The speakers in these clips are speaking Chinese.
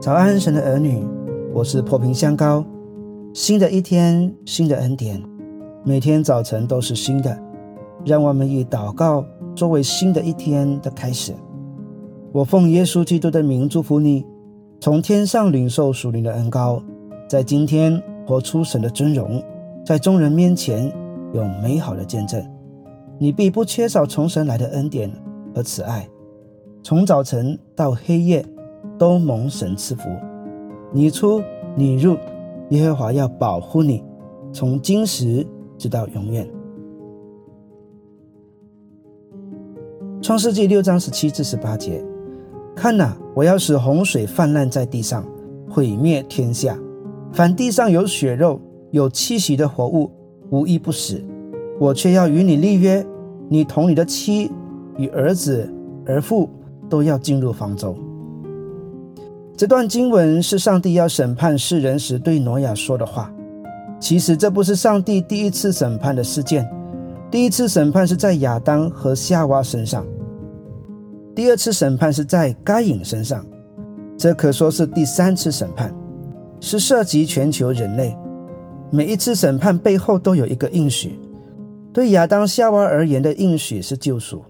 早安，神的儿女，我是破瓶香膏。新的一天，新的恩典，每天早晨都是新的。让我们以祷告作为新的一天的开始。我奉耶稣基督的名祝福你，从天上领受属灵的恩膏，在今天活出神的尊荣，在众人面前有美好的见证。你必不缺少从神来的恩典和慈爱，从早晨到黑夜。都蒙神赐福，你出你入，耶和华要保护你，从今时直到永远。创世纪六章十七至十八节，看哪，我要使洪水泛滥在地上，毁灭天下。凡地上有血肉、有气息的活物，无一不死。我却要与你立约，你同你的妻与儿子、儿妇都要进入方舟。这段经文是上帝要审判世人时对挪亚说的话。其实这不是上帝第一次审判的事件，第一次审判是在亚当和夏娃身上，第二次审判是在该隐身上，这可说是第三次审判，是涉及全球人类。每一次审判背后都有一个应许，对亚当、夏娃而言的应许是救赎，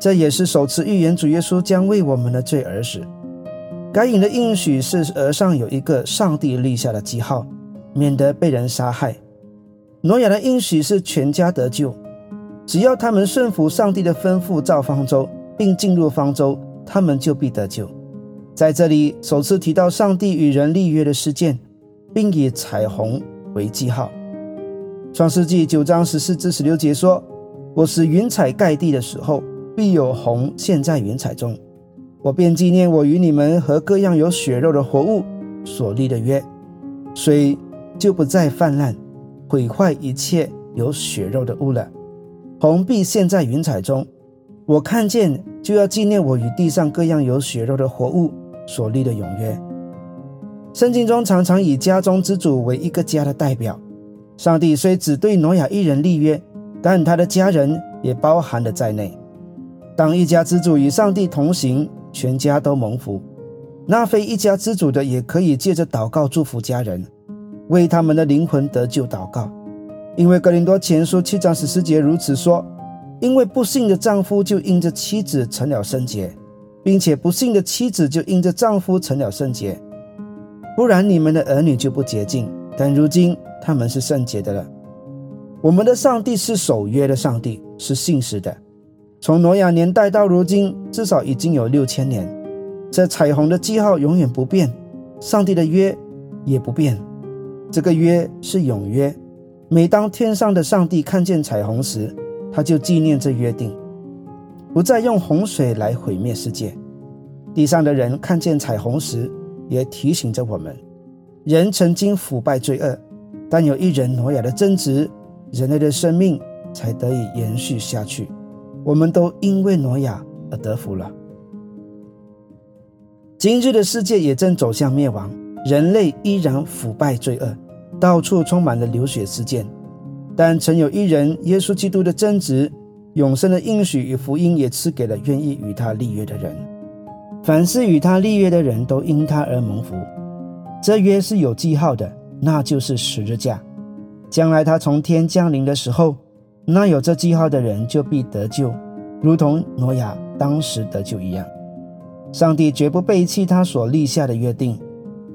这也是首次预言主耶稣将为我们的罪而死。该隐的应许是额上有一个上帝立下的记号，免得被人杀害。挪亚的应许是全家得救，只要他们顺服上帝的吩咐造方舟，并进入方舟，他们就必得救。在这里首次提到上帝与人立约的事件，并以彩虹为记号。创世纪九章十四至十六节说：“我使云彩盖地的时候，必有虹现，在云彩中。”我便纪念我与你们和各样有血肉的活物所立的约，水就不再泛滥，毁坏一切有血肉的物了。红必现，在云彩中。我看见就要纪念我与地上各样有血肉的活物所立的永约。圣经中常常以家中之主为一个家的代表。上帝虽只对挪亚一人立约，但他的家人也包含了在内。当一家之主与上帝同行。全家都蒙福，那非一家之主的也可以借着祷告祝福家人，为他们的灵魂得救祷告。因为格林多前书七章十四节如此说：因为不幸的丈夫就因着妻子成了圣洁，并且不幸的妻子就因着丈夫成了圣洁。不然你们的儿女就不洁净，但如今他们是圣洁的了。我们的上帝是守约的上帝，是信实的。从挪亚年代到如今，至少已经有六千年。这彩虹的记号永远不变，上帝的约也不变。这个约是永约。每当天上的上帝看见彩虹时，他就纪念这约定，不再用洪水来毁灭世界。地上的人看见彩虹时，也提醒着我们：人曾经腐败罪恶，但有一人挪亚的增值，人类的生命才得以延续下去。我们都因为挪亚而得福了。今日的世界也正走向灭亡，人类依然腐败罪恶，到处充满了流血事件。但曾有一人，耶稣基督的真值、永生的应许与福音，也赐给了愿意与他立约的人。凡是与他立约的人都因他而蒙福。这约是有记号的，那就是十字架。将来他从天降临的时候。那有这记号的人就必得救，如同挪亚当时得救一样。上帝绝不背弃他所立下的约定，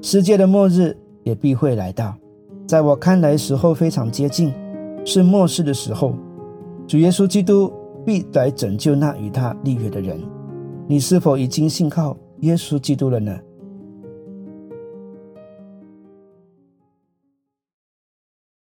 世界的末日也必会来到。在我看来，时候非常接近，是末世的时候。主耶稣基督必来拯救那与他立约的人。你是否已经信靠耶稣基督了呢？